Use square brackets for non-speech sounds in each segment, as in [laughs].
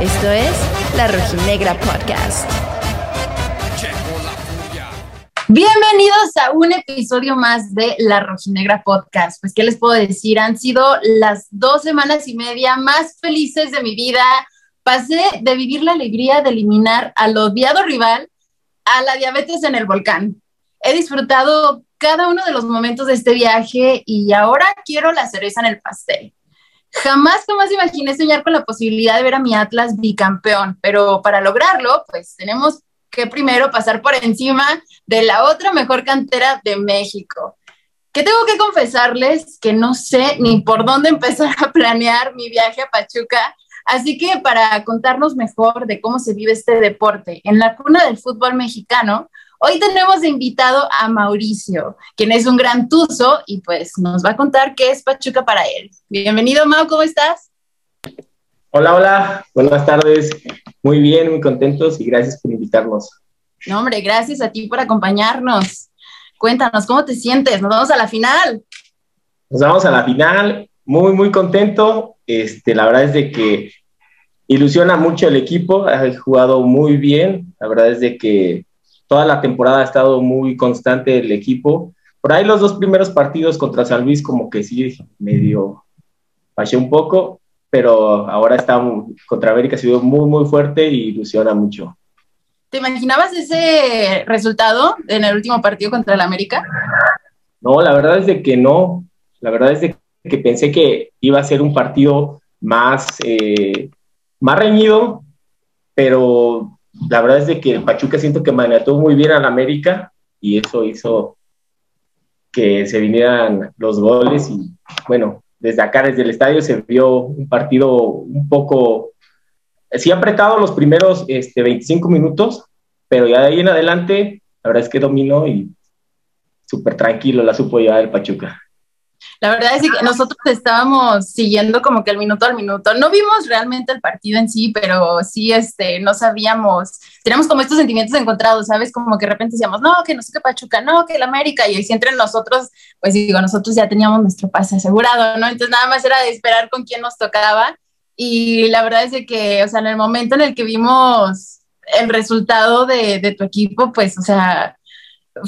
Esto es La Rojinegra Podcast. Bienvenidos a un episodio más de La Rojinegra Podcast. Pues, ¿qué les puedo decir? Han sido las dos semanas y media más felices de mi vida. Pasé de vivir la alegría de eliminar al odiado rival a la diabetes en el volcán. He disfrutado cada uno de los momentos de este viaje y ahora quiero la cereza en el pastel. Jamás, jamás imaginé soñar con la posibilidad de ver a mi Atlas bicampeón, pero para lograrlo, pues tenemos que primero pasar por encima de la otra mejor cantera de México. Que tengo que confesarles que no sé ni por dónde empezar a planear mi viaje a Pachuca. Así que para contarnos mejor de cómo se vive este deporte en la cuna del fútbol mexicano, hoy tenemos invitado a Mauricio, quien es un gran tuzo y pues nos va a contar qué es Pachuca para él. Bienvenido, Mau, ¿cómo estás? Hola, hola, buenas tardes. Muy bien, muy contentos y gracias por invitarnos. No, hombre, gracias a ti por acompañarnos. Cuéntanos, ¿cómo te sientes? Nos vamos a la final. Nos vamos a la final, muy, muy contento. Este, la verdad es de que ilusiona mucho el equipo, ha jugado muy bien. La verdad es de que toda la temporada ha estado muy constante el equipo. Por ahí los dos primeros partidos contra San Luis como que sí medio pasé un poco, pero ahora está contra América ha sido muy, muy fuerte y ilusiona mucho. ¿Te imaginabas ese resultado en el último partido contra el América? No, la verdad es de que no. La verdad es de que pensé que iba a ser un partido más, eh, más reñido, pero la verdad es de que el Pachuca siento que manejó muy bien al América y eso hizo que se vinieran los goles y bueno, desde acá, desde el estadio, se vio un partido un poco, sí apretado los primeros este, 25 minutos, pero ya de ahí en adelante, la verdad es que dominó y súper tranquilo la supo llevar el Pachuca. La verdad es que nosotros estábamos siguiendo como que el minuto al minuto. No vimos realmente el partido en sí, pero sí, este, no sabíamos. Tenemos como estos sentimientos encontrados, ¿sabes? Como que de repente decíamos, no, que no sé qué Pachuca, no, que el América. Y si entre nosotros, pues digo, nosotros ya teníamos nuestro pase asegurado, ¿no? Entonces nada más era de esperar con quién nos tocaba. Y la verdad es de que, o sea, en el momento en el que vimos el resultado de, de tu equipo, pues, o sea,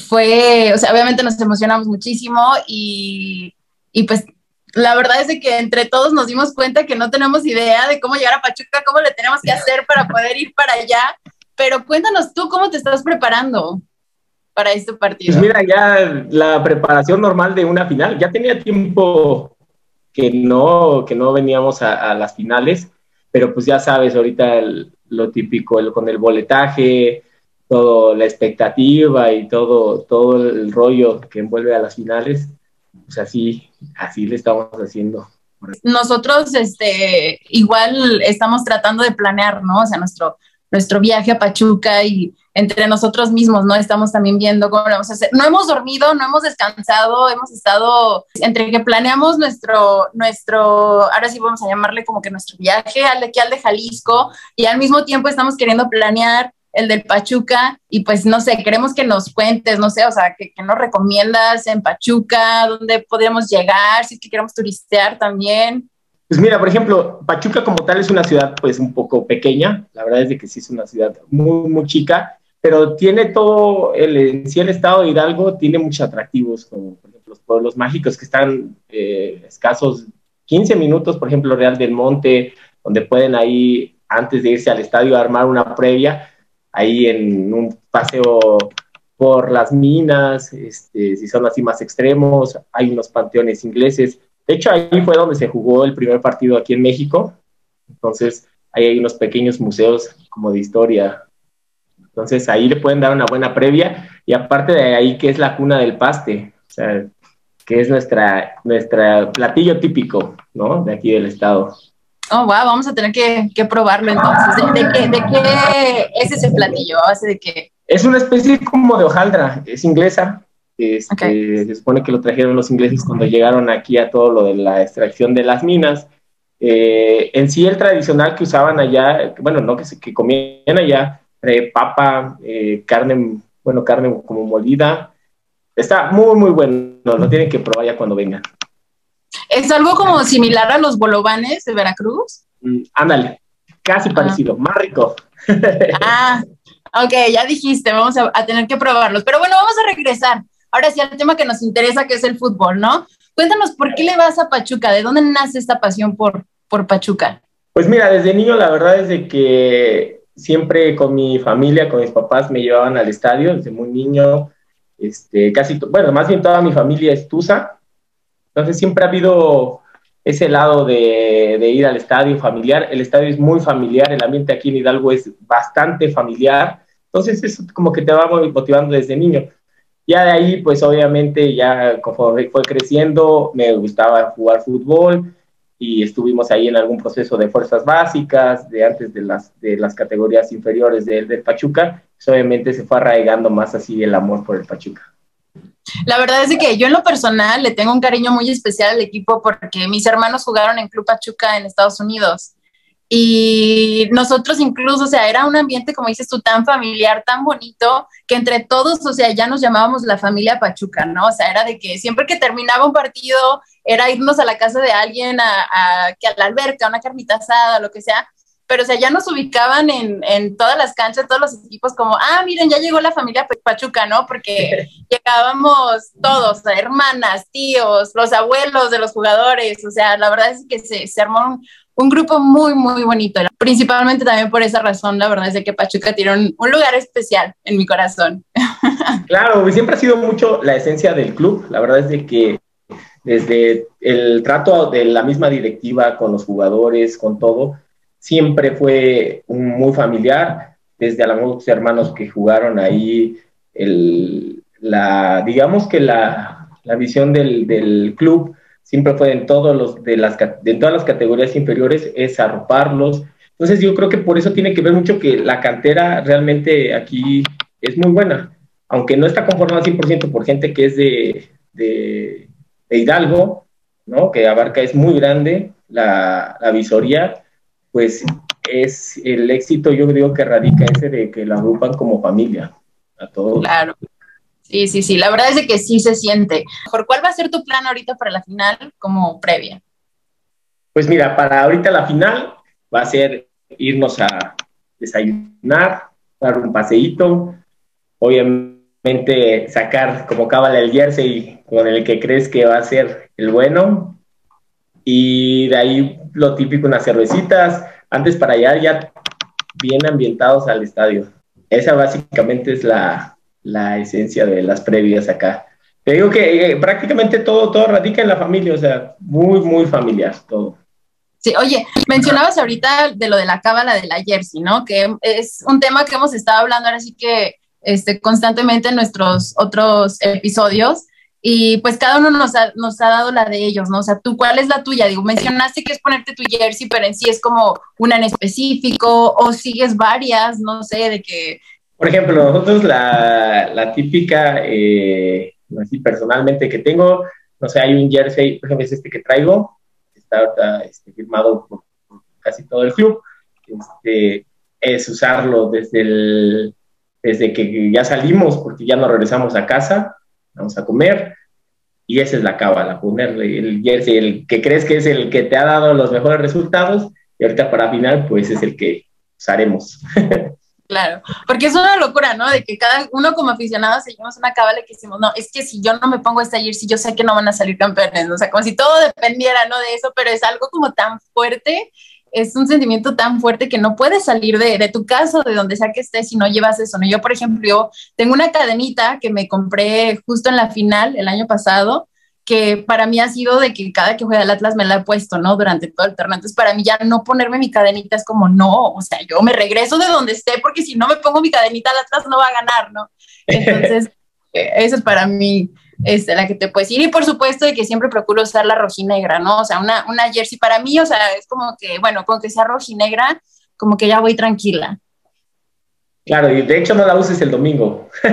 fue, o sea, obviamente nos emocionamos muchísimo y y pues la verdad es que entre todos nos dimos cuenta que no tenemos idea de cómo llegar a Pachuca, cómo le tenemos que hacer para poder ir para allá. Pero cuéntanos tú cómo te estás preparando para este partido. Pues mira, ya la preparación normal de una final, ya tenía tiempo que no, que no veníamos a, las finales, pero pues ya sabes, ahorita lo típico, con el boletaje, todo la expectativa y todo, todo el rollo que envuelve a las finales, así, así le estamos haciendo. Nosotros, este, igual estamos tratando de planear, ¿no? O sea, nuestro, nuestro viaje a Pachuca y entre nosotros mismos, ¿no? Estamos también viendo cómo lo vamos a hacer. No hemos dormido, no hemos descansado, hemos estado entre que planeamos nuestro, nuestro, ahora sí vamos a llamarle como que nuestro viaje al de aquí al de Jalisco y al mismo tiempo estamos queriendo planear el del Pachuca, y pues no sé, queremos que nos cuentes, no sé, o sea, que, nos recomiendas en Pachuca, dónde podríamos llegar, si es que queremos turistear también. Pues mira, por ejemplo, Pachuca como tal es una ciudad pues un poco pequeña, la verdad es de que sí es una ciudad muy, muy chica, pero tiene todo, el, en el estado de Hidalgo tiene muchos atractivos, como por ejemplo los pueblos mágicos que están eh, escasos 15 minutos, por ejemplo, Real del Monte, donde pueden ahí, antes de irse al estadio, armar una previa ahí en un paseo por las minas, este, si son así más extremos, hay unos panteones ingleses. De hecho, ahí fue donde se jugó el primer partido aquí en México. Entonces, ahí hay unos pequeños museos como de historia. Entonces, ahí le pueden dar una buena previa. Y aparte de ahí, que es la cuna del paste, o sea, que es nuestra, platillo típico, ¿no? De aquí del estado. Oh, wow, vamos a tener que, probarlo entonces. ¿De, qué, es ese platillo? ¿A base de qué? Es una especie como de hojaldra, es inglesa. Este, Se supone que lo trajeron los ingleses cuando llegaron aquí a todo lo de la extracción de las minas. Eh, en sí, el tradicional que usaban allá, bueno, no que, que comían allá, eh, papa, eh, carne, bueno, carne como molida. Está muy, muy bueno. Lo tienen que probar ya cuando vengan. ¿Es algo como similar a los bolovanes de Veracruz? Mm, ándale, casi ah. parecido, más rico. [laughs] ah, ok, ya dijiste, vamos a, a tener que probarlos. Pero bueno, vamos a regresar. Ahora sí al tema que nos interesa, que es el fútbol, ¿no? Cuéntanos, ¿por qué le vas a Pachuca? ¿De dónde nace esta pasión por, por Pachuca? Pues mira, desde niño la verdad es de que siempre con mi familia, con mis papás me llevaban al estadio desde muy niño. Este, casi, bueno, más bien toda mi familia es Tusa. Entonces siempre ha habido ese lado de, ir al estadio familiar. El estadio es muy familiar, el ambiente aquí en Hidalgo es bastante familiar. Entonces eso como que te va motivando desde niño. Ya de ahí, pues obviamente, ya conforme fue creciendo, me gustaba jugar fútbol y estuvimos ahí en algún proceso de fuerzas básicas, de antes de las, de las categorías inferiores del de Pachuca, pues obviamente se fue arraigando más así el amor por el Pachuca. La verdad es que yo en lo personal le tengo un cariño muy especial al equipo porque mis hermanos jugaron en Club Pachuca en Estados Unidos y nosotros incluso, o sea, era un ambiente, como dices tú, tan familiar, tan bonito, que entre todos, o sea, ya nos llamábamos la familia Pachuca, ¿no? O sea, era de que siempre que terminaba un partido, era irnos a la casa de alguien, a, que a la alberca, una carnita asada, lo que sea, pero o sea, ya nos ubicaban en, en, todas las canchas, todos los equipos, como, ah, miren, ya llegó la familia Pachuca, ¿no? Porque [laughs] llegábamos todos, hermanas, tíos, los abuelos de los jugadores, o sea, la verdad es que se, se armó un, un grupo muy, muy bonito. Principalmente también por esa razón, la verdad es de que Pachuca tiene un, lugar especial en mi corazón. [laughs] Claro, siempre ha sido mucho la esencia del club. La verdad es de que desde el trato de la misma directiva con los jugadores, con todo, siempre fue muy familiar. Desde a hermanos que jugaron ahí, el, la, digamos que la, la visión del, del club siempre fue en, todos los, de las, de todas las categorías inferiores, es arroparlos. Entonces yo creo que por eso tiene que ver mucho que la cantera realmente aquí es muy buena, aunque no está conformada 100% por gente que es de, de, Hidalgo, ¿no? que abarca, es muy grande la, la visoría, pues es el éxito, yo digo que radica ese de que la agrupan como familia a todos. Claro. Sí, sí, sí, la verdad es que sí se siente. ¿Cuál va a ser tu plan ahorita para la final como previa? Pues mira, para ahorita la final va a ser irnos a desayunar, dar un paseíto, obviamente sacar como cábala el jersey con el que crees que va a ser el bueno y de ahí lo típico unas cervecitas, antes para allá ya bien ambientados al estadio. Esa básicamente es la, la esencia de las previas acá. Te digo que eh, prácticamente todo, todo radica en la familia, o sea, muy, muy familiar todo. Sí, oye, mencionabas ahorita de lo de la cábala de la jersey, ¿no? Que es un tema que hemos estado hablando ahora sí que este, constantemente en nuestros otros episodios y pues cada uno nos ha, nos ha dado la de ellos, ¿no? O sea, tú, ¿cuál es la tuya? Digo, mencionaste que es ponerte tu jersey, pero en sí es como una en específico o sigues varias, no sé, de que por ejemplo, nosotros la, la típica, eh, así personalmente que tengo, no sé, hay un jersey, por ejemplo, es este que traigo, está ahorita este, firmado por, casi todo el club, este, es usarlo desde, el, desde que ya salimos, porque ya nos regresamos a casa, vamos a comer, y esa es la cábala, ponerle el jersey, el que crees que es el que te ha dado los mejores resultados, y ahorita para final, pues es el que usaremos. [laughs] Claro, porque es una locura, ¿no? De que cada uno como aficionado seguimos una cábala que decimos, no, es que si yo no me pongo esta jersey, yo sé que no van a salir campeones, o sea, como si todo dependiera, ¿no? De eso, pero es algo como tan fuerte, es un sentimiento tan fuerte que no puedes salir de, de tu casa, de donde sea que estés, si no llevas eso, ¿no? Yo, por ejemplo, yo tengo una cadenita que me compré justo en la final el año pasado, que para mí ha sido de que cada que juega el Atlas me la he puesto, ¿no? Durante todo el torneo. Entonces, para mí ya no ponerme mi cadenita es como, no, o sea, yo me regreso de donde esté porque si no me pongo mi cadenita, el Atlas no va a ganar, ¿no? Entonces, [laughs] eh, eso es para mí este, la que te puedes ir. Y por supuesto de que siempre procuro usar la rojinegra, ¿no? O sea, una, una jersey para mí, o sea, es como que, bueno, con que sea rojinegra, como que ya voy tranquila. Claro, y de hecho no la uses el domingo. [laughs] no,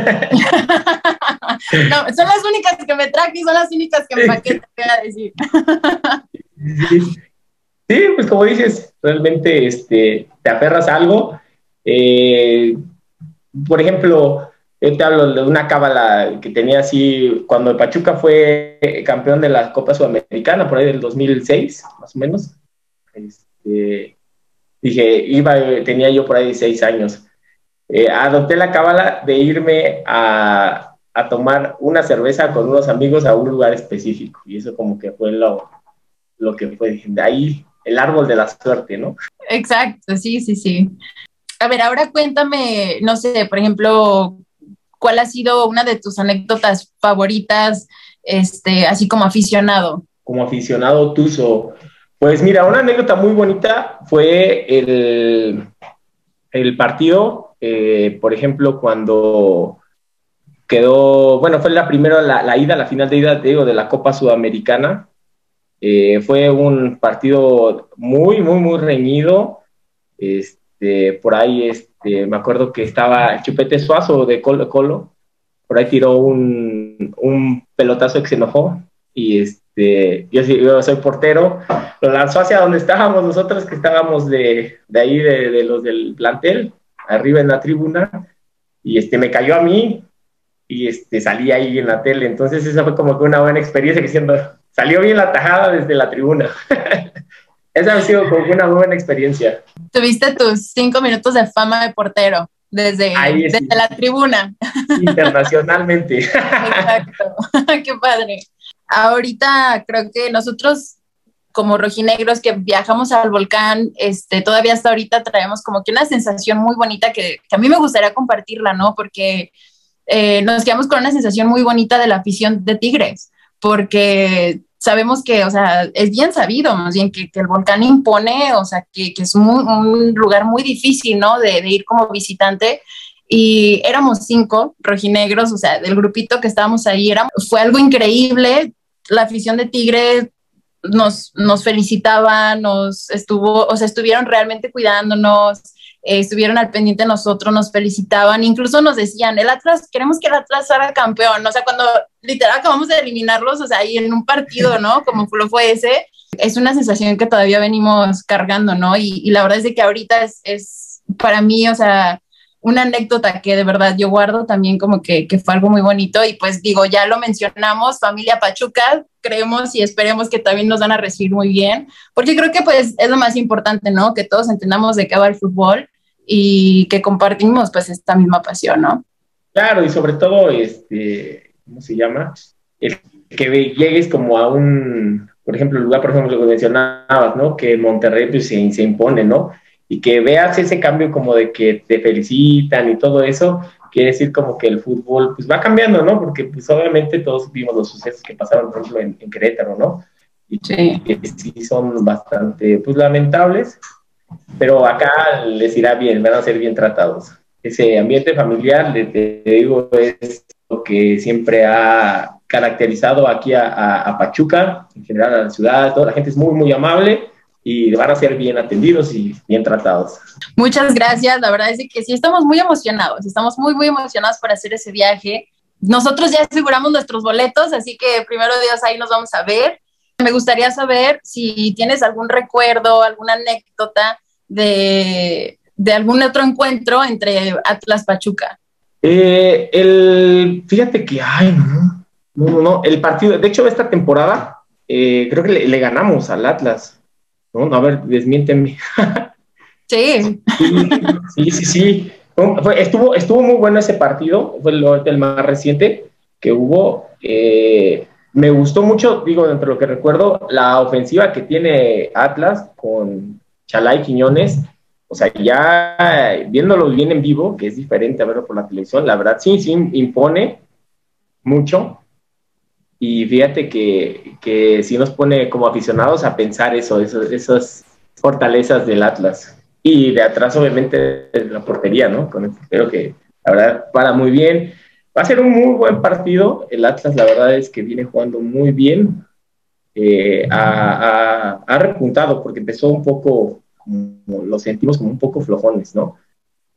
son las únicas que me traje y son las únicas que me paquete, voy a decir. [laughs] sí. pues como dices, realmente este, te aferras a algo. Eh, por ejemplo, Yo te hablo de una cábala que tenía así, cuando el Pachuca fue campeón de la Copa Sudamericana, por ahí del 2006, más o menos. Este, dije, iba, tenía yo por ahí seis años. Eh, adopté la cábala de irme a, a, tomar una cerveza con unos amigos a un lugar específico. Y eso como que fue lo, lo que fue, de ahí el árbol de la suerte, ¿no? Exacto, sí, sí, sí. A ver, ahora cuéntame, no sé, por ejemplo, ¿cuál ha sido una de tus anécdotas favoritas, este, así como aficionado? Como aficionado tuso. Pues mira, una anécdota muy bonita fue el, el partido, eh, por ejemplo, cuando quedó, bueno, fue la primera, la, la ida, la final de ida, digo, de la Copa Sudamericana. Eh, fue un partido muy, muy, muy reñido. Este, por ahí, este, me acuerdo que estaba Chupete Suazo de Colo Colo, por ahí tiró un, un pelotazo que se enojó y este, yo, yo, soy portero, lo lanzó hacia donde estábamos nosotros, que estábamos de, de ahí, de, los del plantel, arriba en la tribuna, y este, me cayó a mí y este, salí ahí en la tele. Entonces esa fue como que una buena experiencia, que siendo, salió bien la tajada desde la tribuna. [laughs] esa ha sido como una buena experiencia. Tuviste tus cinco minutos de fama de portero desde, desde la tribuna. Internacionalmente. [laughs] Exacto, [laughs] qué padre. Ahorita creo que nosotros como rojinegros que viajamos al volcán, este, todavía hasta ahorita traemos como que una sensación muy bonita que, que a mí me gustaría compartirla, ¿no? Porque eh, nos quedamos con una sensación muy bonita de la afición de Tigres, porque sabemos que, o sea, es bien sabido, más bien que, que el volcán impone, o sea, que, que es un lugar muy difícil, ¿no? De, de, ir como visitante. Y éramos cinco rojinegros, o sea, del grupito que estábamos ahí, era, fue algo increíble. La afición de Tigres nos, nos felicitaba, nos estuvo, o sea, estuvieron realmente cuidándonos, eh, estuvieron al pendiente de nosotros, nos felicitaban, incluso nos decían, el Atlas, queremos que el Atlas haga campeón, o sea, cuando literal acabamos de eliminarlos, o sea, ahí en un partido, ¿no? [laughs] Como lo fue ese, es una sensación que todavía venimos cargando, ¿no? Y, y la verdad es de que ahorita es, es, para mí, o sea, una anécdota que de verdad yo guardo también como que, que, fue algo muy bonito y pues digo, ya lo mencionamos, familia Pachuca, creemos y esperemos que también nos van a recibir muy bien, porque creo que pues es lo más importante, ¿no? Que todos entendamos de qué va el fútbol y que compartimos pues esta misma pasión, ¿no? Claro, y sobre todo, este, ¿cómo se llama? El que llegues como a un, por ejemplo, lugar, por ejemplo, lo que mencionabas, ¿no? Que Monterrey pues, se, se impone, ¿no? Y que veas ese cambio como de que te felicitan y todo eso, quiere decir como que el fútbol pues va cambiando, ¿no? Porque pues obviamente todos vimos los sucesos que pasaron, por ejemplo, en, en Querétaro, ¿no? Y sí. que sí son bastante pues lamentables, pero acá les irá bien, van a ser bien tratados. Ese ambiente familiar, te, digo, es lo que siempre ha caracterizado aquí a, a, a Pachuca, en general a la ciudad, toda la gente es muy, muy amable y van a ser bien atendidos y bien tratados. Muchas gracias, la verdad es que sí estamos muy emocionados, estamos muy, muy emocionados por hacer ese viaje. Nosotros ya aseguramos nuestros boletos, así que primero Dios ahí nos vamos a ver. Me gustaría saber si tienes algún recuerdo, alguna anécdota de, de algún otro encuentro entre Atlas Pachuca. Eh, el, fíjate que, ay, no, no, no, el partido, de hecho, esta temporada eh, creo que le, le ganamos al Atlas. ¿No? A ver, desmiéntenme. Sí. sí, sí, sí. Estuvo, estuvo muy bueno ese partido, fue el, el más reciente que hubo. Eh, me gustó mucho, digo, dentro de lo que recuerdo, la ofensiva que tiene Atlas con Chalay Quiñones. O sea, ya viéndolo bien en vivo, que es diferente a verlo por la televisión, la verdad sí, sí impone mucho. Y fíjate que, que sí nos pone como aficionados a pensar eso, eso, esas fortalezas del Atlas. Y de atrás, obviamente, la portería, ¿no? Con el portero que, la verdad, para muy bien. Va a ser un muy buen partido. El Atlas, la verdad, es que viene jugando muy bien. Eh, ha, ha, ha, repuntado porque empezó un poco, como, lo sentimos como un poco flojones, ¿no?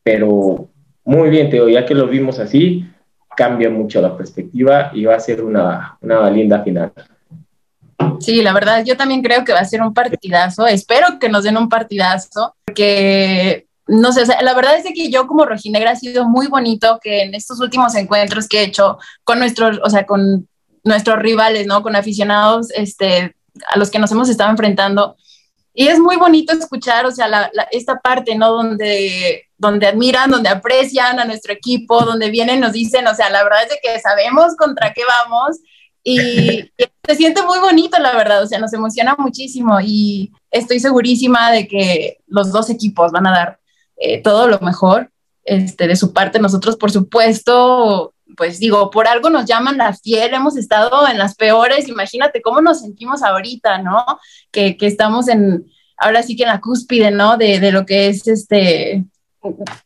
Pero muy bien, Teo, ya que lo vimos así, cambia mucho la perspectiva y va a ser una, una linda final. Sí, la verdad, yo también creo que va a ser un partidazo. Espero que nos den un partidazo, porque no sé, la verdad es que yo como rojinegra ha sido muy bonito que en estos últimos encuentros que he hecho con nuestros, o sea, con nuestros rivales, ¿no? Con aficionados, este, a los que nos hemos estado enfrentando. Y es muy bonito escuchar, o sea, esta parte, ¿no? Donde, donde admiran, donde aprecian a nuestro equipo, donde vienen, nos dicen, o sea, la verdad es que sabemos contra qué vamos [laughs] y, se siente muy bonito, la verdad, o sea, nos emociona muchísimo y estoy segurísima de que los dos equipos van a dar eh, todo lo mejor este, de su parte. Nosotros, por supuesto, pues digo, por algo nos llaman la fiel, hemos estado en las peores, imagínate cómo nos sentimos ahorita, ¿no? Que, que estamos en, ahora sí que en la cúspide, ¿no? De, de lo que es este,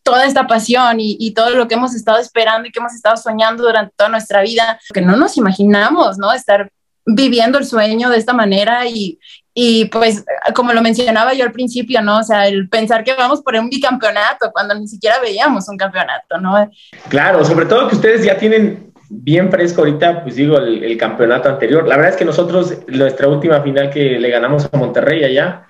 toda esta pasión y, y, todo lo que hemos estado esperando y que hemos estado soñando durante toda nuestra vida, que no nos imaginamos, ¿no? Estar viviendo el sueño de esta manera y, y pues, como lo mencionaba yo al principio, ¿no? O sea, el pensar que vamos por un bicampeonato cuando ni siquiera veíamos un campeonato, ¿no? Claro, sobre todo que ustedes ya tienen bien fresco ahorita, pues digo, el, campeonato anterior. La verdad es que nosotros, nuestra última final que le ganamos a Monterrey allá,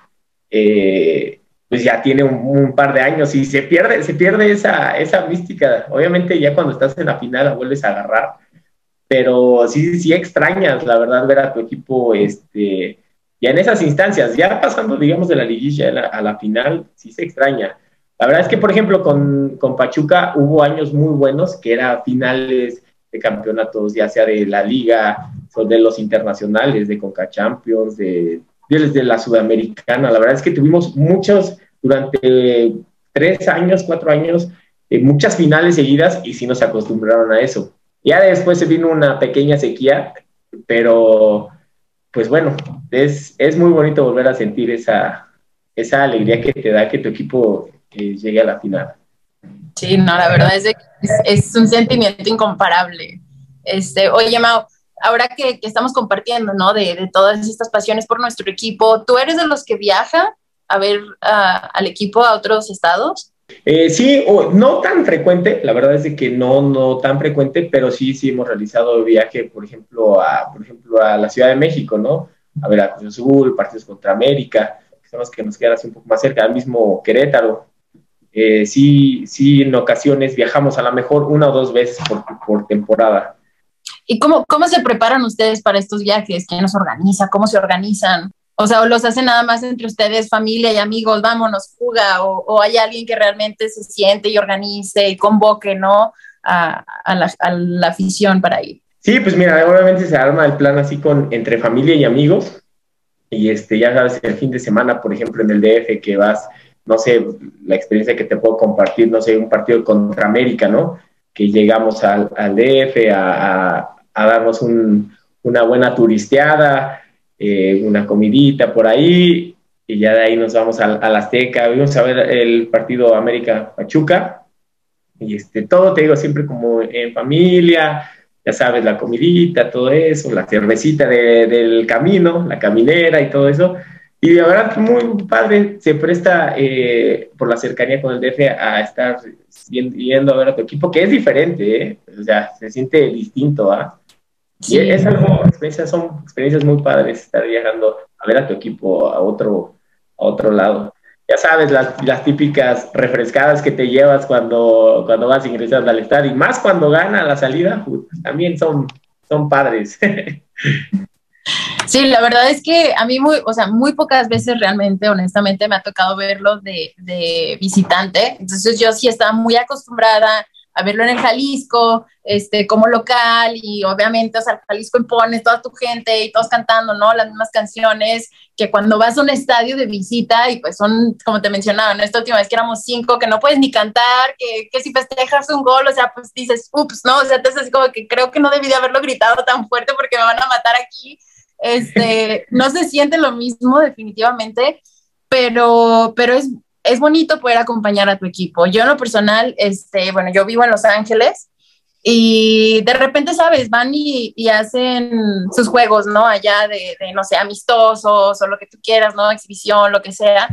eh, pues ya tiene un, un, par de años y se pierde, se pierde esa, esa mística. Obviamente ya cuando estás en la final la vuelves a agarrar, pero sí, sí extrañas, la verdad, ver a tu equipo, este ya en esas instancias, ya pasando, digamos, de la liguilla a la, final, sí se extraña. La verdad es que, por ejemplo, con, con Pachuca hubo años muy buenos, que eran finales de campeonatos, ya sea de la liga, o de los internacionales, de Conca Champions, de, de, la Sudamericana. La verdad es que tuvimos muchos, durante tres años, cuatro años, eh, muchas finales seguidas y sí nos acostumbraron a eso. Ya después se vino una pequeña sequía, pero pues bueno, es, es muy bonito volver a sentir esa, esa alegría que te da que tu equipo eh, llegue a la final. Sí, no, la verdad es que es, un sentimiento incomparable. Este, oye, Mau, ahora que, que estamos compartiendo, ¿no? De, de, todas estas pasiones por nuestro equipo, ¿tú eres de los que viaja a ver al equipo a otros estados? Eh, sí, no tan frecuente, la verdad es que no, no tan frecuente, pero sí, sí hemos realizado viaje, por ejemplo, a, por ejemplo, a la Ciudad de México, ¿no? A ver a Cruz Azul, partidos contra América, que que nos quedan así un poco más cerca, al mismo Querétaro. Eh, sí, sí, en ocasiones viajamos a lo mejor una o dos veces por, por temporada. ¿Y cómo, cómo se preparan ustedes para estos viajes? ¿Quién los organiza? ¿Cómo se organizan? O sea, o los hacen nada más entre ustedes, familia y amigos, vámonos, fuga, o, hay alguien que realmente se siente y organice y convoque, ¿no? A, la, afición para ir. Sí, pues mira, obviamente se arma el plan así con entre familia y amigos. Y este, ya sabes, el fin de semana, por ejemplo, en el DF, que vas, no sé, la experiencia que te puedo compartir, no sé, un partido contra América, ¿no? Que llegamos al, DF a, darnos una buena turisteada, eh, una comidita por ahí, y ya de ahí nos vamos a, la Azteca, vamos a ver el partido América-Pachuca, y este, todo, te digo, siempre como en familia, ya sabes, la comidita, todo eso, la cervecita del camino, la caminera y todo eso. Y de verdad muy padre, se presta eh, por la cercanía con el DF a estar yendo a ver a tu equipo, que es diferente, ¿eh? o sea, se siente distinto, ¿ah? Sí. es algo, experiencias, son experiencias muy padres estar viajando a ver a tu equipo a otro, a otro lado. Ya sabes, las, las típicas refrescadas que te llevas cuando, cuando vas ingresando al estadio, y más cuando gana la salida, también son, son padres. Sí, la verdad es que a mí muy, o sea, muy pocas veces realmente, honestamente, me ha tocado verlo de, de visitante. Entonces yo sí estaba muy acostumbrada a verlo en el Jalisco, este, como local, y obviamente, o sea, el Jalisco impone toda tu gente y todos cantando, ¿no? Las mismas canciones que cuando vas a un estadio de visita, y pues son, como te mencionaba, ¿no? Esta última vez que éramos cinco, que no puedes ni cantar, que, que si festejas un gol, o sea, pues dices, ups, ¿no? O sea, entonces así como que creo que no debí de haberlo gritado tan fuerte porque me van a matar aquí. Este, no se siente lo mismo definitivamente, pero, pero es, es bonito poder acompañar a tu equipo. Yo en lo personal, este, bueno, yo vivo en Los Ángeles y de repente, sabes, van y, hacen sus juegos, ¿no? Allá de, no sé, amistosos o lo que tú quieras, ¿no? Exhibición, lo que sea.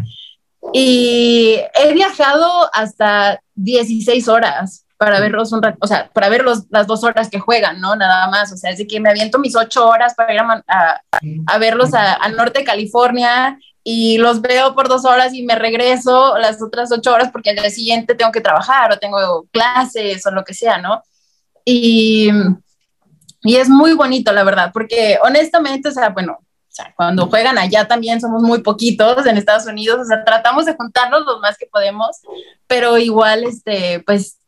Y he viajado hasta 16 horas para verlos un rato, o sea, para ver las dos horas que juegan, ¿no? Nada más, o sea, es de que me aviento mis ocho horas para ir a, a, verlos al norte de California y los veo por dos horas y me regreso las otras ocho horas porque al día siguiente tengo que trabajar o tengo clases o lo que sea, ¿no? Y, y es muy bonito, la verdad, porque honestamente, o sea, bueno, sea, cuando juegan allá también somos muy poquitos en Estados Unidos, o sea, tratamos de juntarnos lo más que podemos, pero igual, este, pues,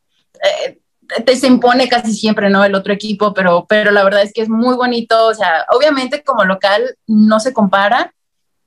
eh, te se impone casi siempre, ¿no? El otro equipo, pero, pero la verdad es que es muy bonito, o sea, obviamente como local no se compara,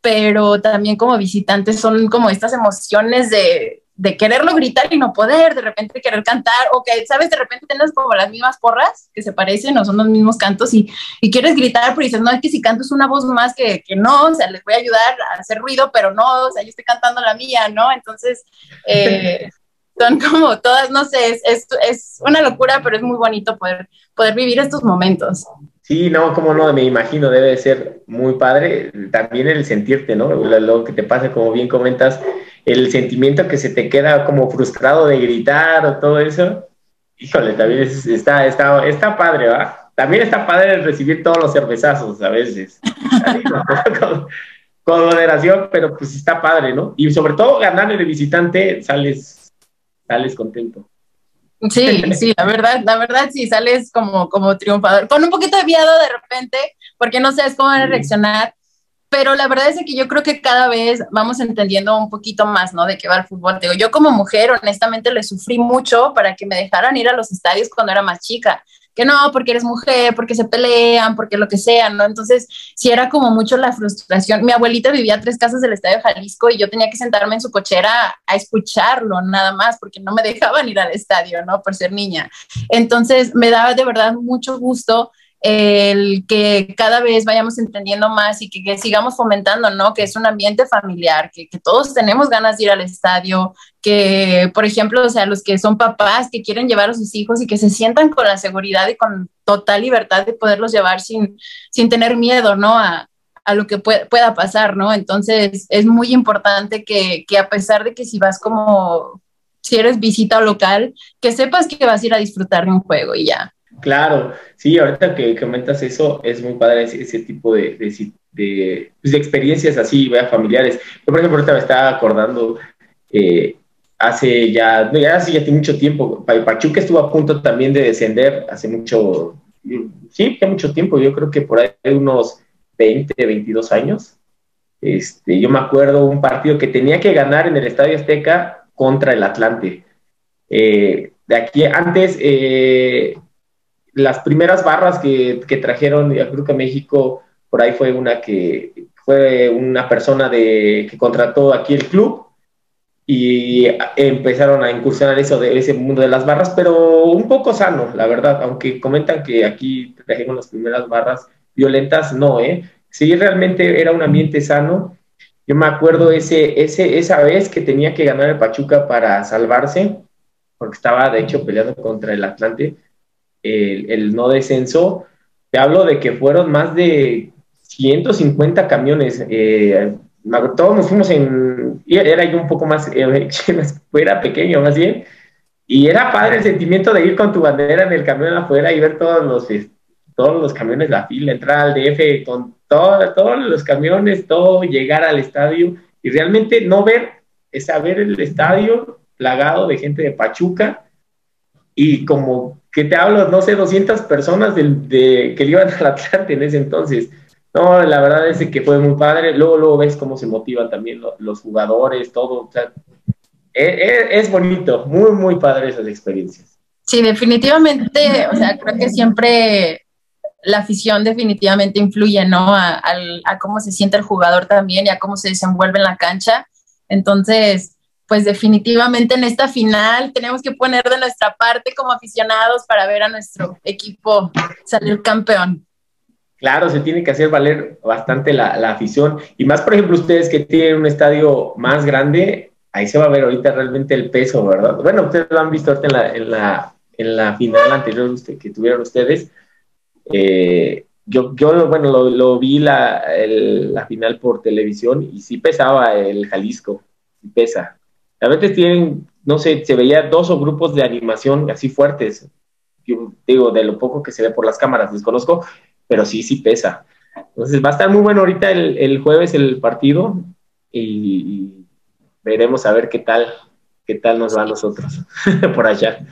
pero también como visitantes son como estas emociones de, de quererlo gritar y no poder, de repente querer cantar, o que, ¿sabes? De repente tienes como las mismas porras que se parecen o son los mismos cantos y, y quieres gritar, pero dices, no, es que si canto es una voz más que, que, no, o sea, les voy a ayudar a hacer ruido, pero no, o sea, yo estoy cantando la mía, ¿no? Entonces, eh, [laughs] son como todas, no sé, es, es, es, una locura, pero es muy bonito poder, poder vivir estos momentos. Sí, no, como no, me imagino, debe ser muy padre también el sentirte, ¿no? Lo que te pasa, como bien comentas, el sentimiento que se te queda como frustrado de gritar o todo eso, híjole, también está, está, está padre, ¿va? También está padre recibir todos los cervezazos a veces. [laughs] con, con, moderación, pero pues está padre, ¿no? Y sobre todo ganarle de visitante, sales, sales contento. Sí, [laughs] sí, la verdad, la verdad sí, sales como, como triunfador, con un poquito de miedo de repente, porque no sabes cómo van a reaccionar, pero la verdad es que yo creo que cada vez vamos entendiendo un poquito más, ¿no? De qué va el fútbol. Digo, yo como mujer, honestamente, le sufrí mucho para que me dejaran ir a los estadios cuando era más chica. Que no, porque eres mujer, porque se pelean, porque lo que sea, ¿no? Entonces, sí era como mucho la frustración. Mi abuelita vivía tres casas del Estadio Jalisco y yo tenía que sentarme en su cochera a escucharlo, nada más, porque no me [laughs] dejaban ir al estadio, ¿no? Por ser niña. Entonces, me daba de verdad mucho gusto el que cada vez vayamos entendiendo más y que, sigamos fomentando, ¿no? Que es un ambiente familiar, que, todos tenemos ganas de ir al estadio, que, por ejemplo, o sea, los que son papás que quieren llevar a sus hijos y que se sientan con la seguridad y con total libertad de poderlos llevar sin, sin tener miedo, ¿no? A, a lo que pueda pasar, ¿no? Entonces, es muy importante que, que a pesar de que si vas como, si eres visita local, que sepas que vas a ir a disfrutar de un juego y ya. Claro, sí, ahorita que comentas eso, es muy padre ese, tipo de, de, pues, de, experiencias así, vea, familiares. Yo, por ejemplo, ahorita me estaba acordando, eh, hace ya, ya hace ya mucho tiempo, Pachuca estuvo a punto también de descender hace mucho, sí, ya mucho tiempo, yo creo que por ahí unos 20, 22 años. Este, yo me acuerdo un partido que tenía que ganar en el Estadio Azteca contra el Atlante. Eh, de aquí antes, eh, las primeras barras que, que trajeron, yo creo que México, por ahí fue una que fue una persona de, que contrató aquí el club y empezaron a incursionar eso de ese mundo de las barras, pero un poco sano, la verdad, aunque comentan que aquí trajeron las primeras barras violentas, no, ¿eh? Sí, realmente era un ambiente sano. Yo me acuerdo ese, ese, esa vez que tenía que ganar el Pachuca para salvarse, porque estaba de hecho peleando contra el Atlante el, no descenso, te hablo de que fueron más de 150 camiones. Eh, todos nos fuimos en, era yo un poco más, eh, [laughs] era pequeño más bien, y era padre el sentimiento de ir con tu bandera en el camión afuera y ver todos los, todos los camiones, la fila, entrar al DF con todo, todos los camiones, todo, llegar al estadio y realmente no ver, es ver el estadio plagado de gente de Pachuca y como que te hablo, no sé, 200 personas de, que iban al Atlante en ese entonces. No, la verdad es que fue muy padre. Luego, luego ves cómo se motivan también los, jugadores, todo. O sea, es, e, es, bonito, muy, muy padre esas experiencias. Sí, definitivamente, o sea, creo que siempre la afición definitivamente influye, ¿no? A, a cómo se siente el jugador también y a cómo se desenvuelve en la cancha. Entonces, pues definitivamente en esta final tenemos que poner de nuestra parte como aficionados para ver a nuestro equipo salir campeón. Claro, se tiene que hacer valer bastante la, afición. Y más, por ejemplo, ustedes que tienen un estadio más grande, ahí se va a ver ahorita realmente el peso, ¿verdad? Bueno, ustedes lo han visto ahorita en la, en la, en la final anterior que tuvieron ustedes. Eh, yo, yo, bueno, lo, lo vi la, la, final por televisión y sí pesaba el Jalisco, sí pesa. A veces tienen, no sé, se veía dos o grupos de animación así fuertes. Yo digo, de lo poco que se ve por las cámaras, desconozco, pero sí, sí pesa. Entonces va a estar muy bueno ahorita el, el jueves el partido. y, veremos a ver qué tal, qué tal nos va a nosotros [laughs] por allá.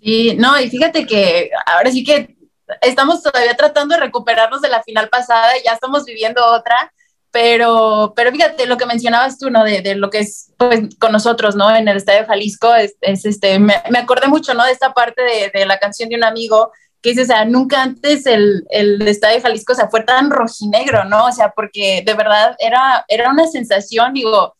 Sí, no, y fíjate que ahora sí que estamos todavía tratando de recuperarnos de la final pasada y ya estamos viviendo otra, pero, pero fíjate lo que mencionabas tú, ¿no? De, lo que es pues, con nosotros, ¿no? En el Estadio Jalisco, es, este, me, acordé mucho, ¿no? De esta parte de, de, la canción de un amigo que dice, o sea, nunca antes el, el Estadio Jalisco, o sea, fue tan rojinegro, ¿no? O sea, porque de verdad era, era una sensación, digo,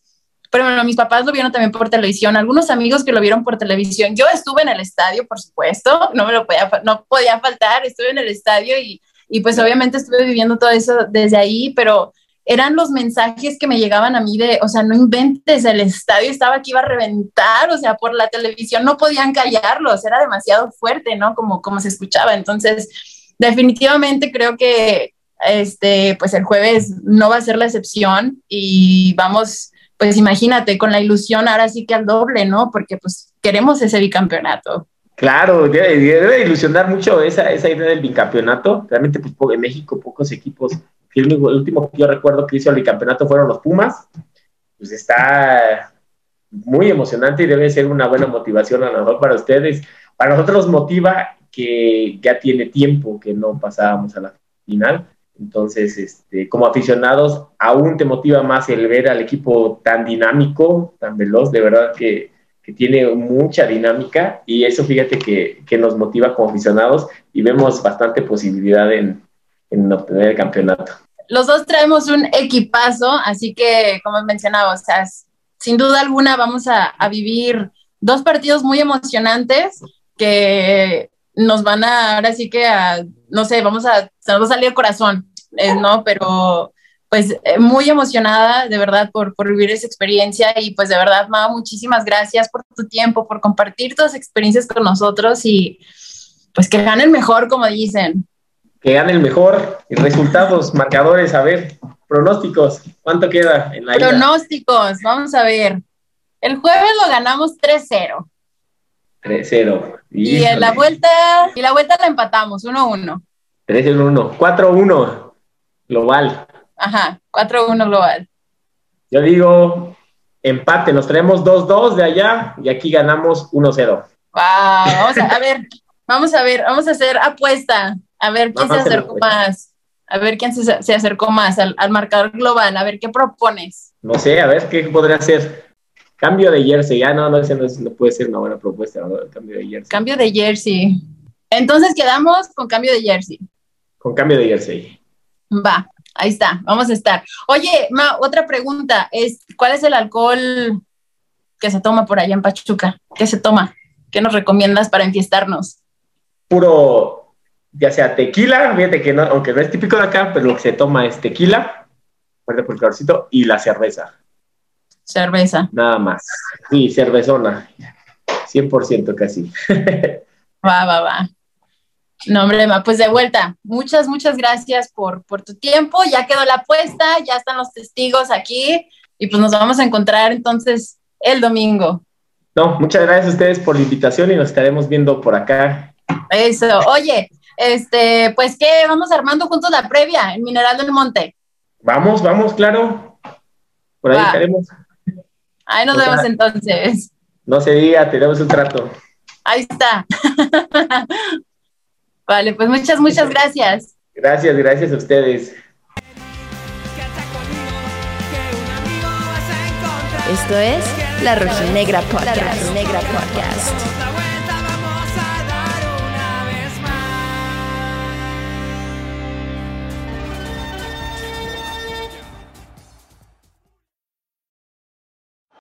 pero bueno, mis papás lo vieron también por televisión, algunos amigos que lo vieron por televisión. Yo estuve en el estadio, por supuesto, no me lo podía, no podía faltar, estuve en el estadio y, y pues obviamente estuve viviendo todo eso desde ahí, pero eran los mensajes que me llegaban a mí de, o sea, no inventes, el estadio estaba aquí, iba a reventar, o sea, por la televisión no podían callarlos, era demasiado fuerte, ¿no? Como, como se escuchaba. Entonces, definitivamente creo que este, pues el jueves no va a ser la excepción y vamos pues imagínate, con la ilusión ahora sí que al doble, ¿no? Porque pues queremos ese bicampeonato. Claro, debe, ilusionar mucho esa, esa idea del bicampeonato. Realmente, pues en México pocos equipos. El, último que yo recuerdo que hizo el bicampeonato fueron los Pumas. Pues está muy emocionante y debe ser una buena motivación a lo mejor para ustedes. Para nosotros nos motiva que ya tiene tiempo que no pasábamos a la final entonces, este, como aficionados, aún te motiva más el ver al equipo tan dinámico, tan veloz, de verdad que, que tiene mucha dinámica y eso fíjate que, que, nos motiva como aficionados y vemos bastante posibilidad en, en, obtener el campeonato. Los dos traemos un equipazo, así que como mencionaba, o sea, sin duda alguna vamos a, a vivir dos partidos muy emocionantes que nos van a, ahora sí que a, no sé, vamos a, se nos va a salir el corazón, eh, ¿no? Pero pues eh, muy emocionada de verdad por, por, vivir esa experiencia y pues de verdad, Ma, muchísimas gracias por tu tiempo, por compartir tus experiencias con nosotros y pues que gane el mejor, como dicen. Que gane el mejor. Y resultados, marcadores, a ver, pronósticos, ¿cuánto queda en la Pronósticos, vamos a ver. El jueves lo ganamos 3-0. 3-0. Y en la vuelta, y la vuelta la empatamos, 1-1. 3-1, 4-1 global. Ajá, 4-1 global. Yo digo empate, nos traemos 2-2 de allá y aquí ganamos 1-0. Wow, vamos a, ver, vamos a ver, vamos a hacer apuesta, a ver quién se acercó más, a ver quién se, acercó más al, al marcador global, a ver qué propones. No sé, a ver qué podría ser. Cambio de jersey, ya no, no, ese no, puede ser una buena propuesta, ¿no? cambio de jersey. Cambio de jersey. Entonces quedamos con cambio de jersey. Con cambio de jersey. Va, ahí está, vamos a estar. Oye, Ma, otra pregunta es, ¿cuál es el alcohol que se toma por allá en Pachuca? ¿Qué se toma? ¿Qué nos recomiendas para enfiestarnos? Puro, ya sea tequila, fíjate que no, aunque no es típico de acá, pero lo que se toma es tequila, fuerte por el calorcito, y la cerveza. Cerveza. Nada más. Sí, cervezona. 100% casi. [laughs] va, va, va. No, hombre, pues de vuelta. Muchas, muchas gracias por, por tu tiempo. Ya quedó la apuesta, ya están los testigos aquí y pues nos vamos a encontrar entonces el domingo. No, muchas gracias a ustedes por la invitación y nos estaremos viendo por acá. Eso. Oye, este, pues qué, vamos armando juntos la previa en Mineral del Monte. Vamos, vamos, claro. Por ahí estaremos. Ahí nos vemos entonces. No se diga, tenemos un trato. Ahí está. [laughs] vale, pues muchas, muchas gracias. Gracias, gracias a ustedes. Esto es La Rojinegra Podcast. La Rojinegra Podcast.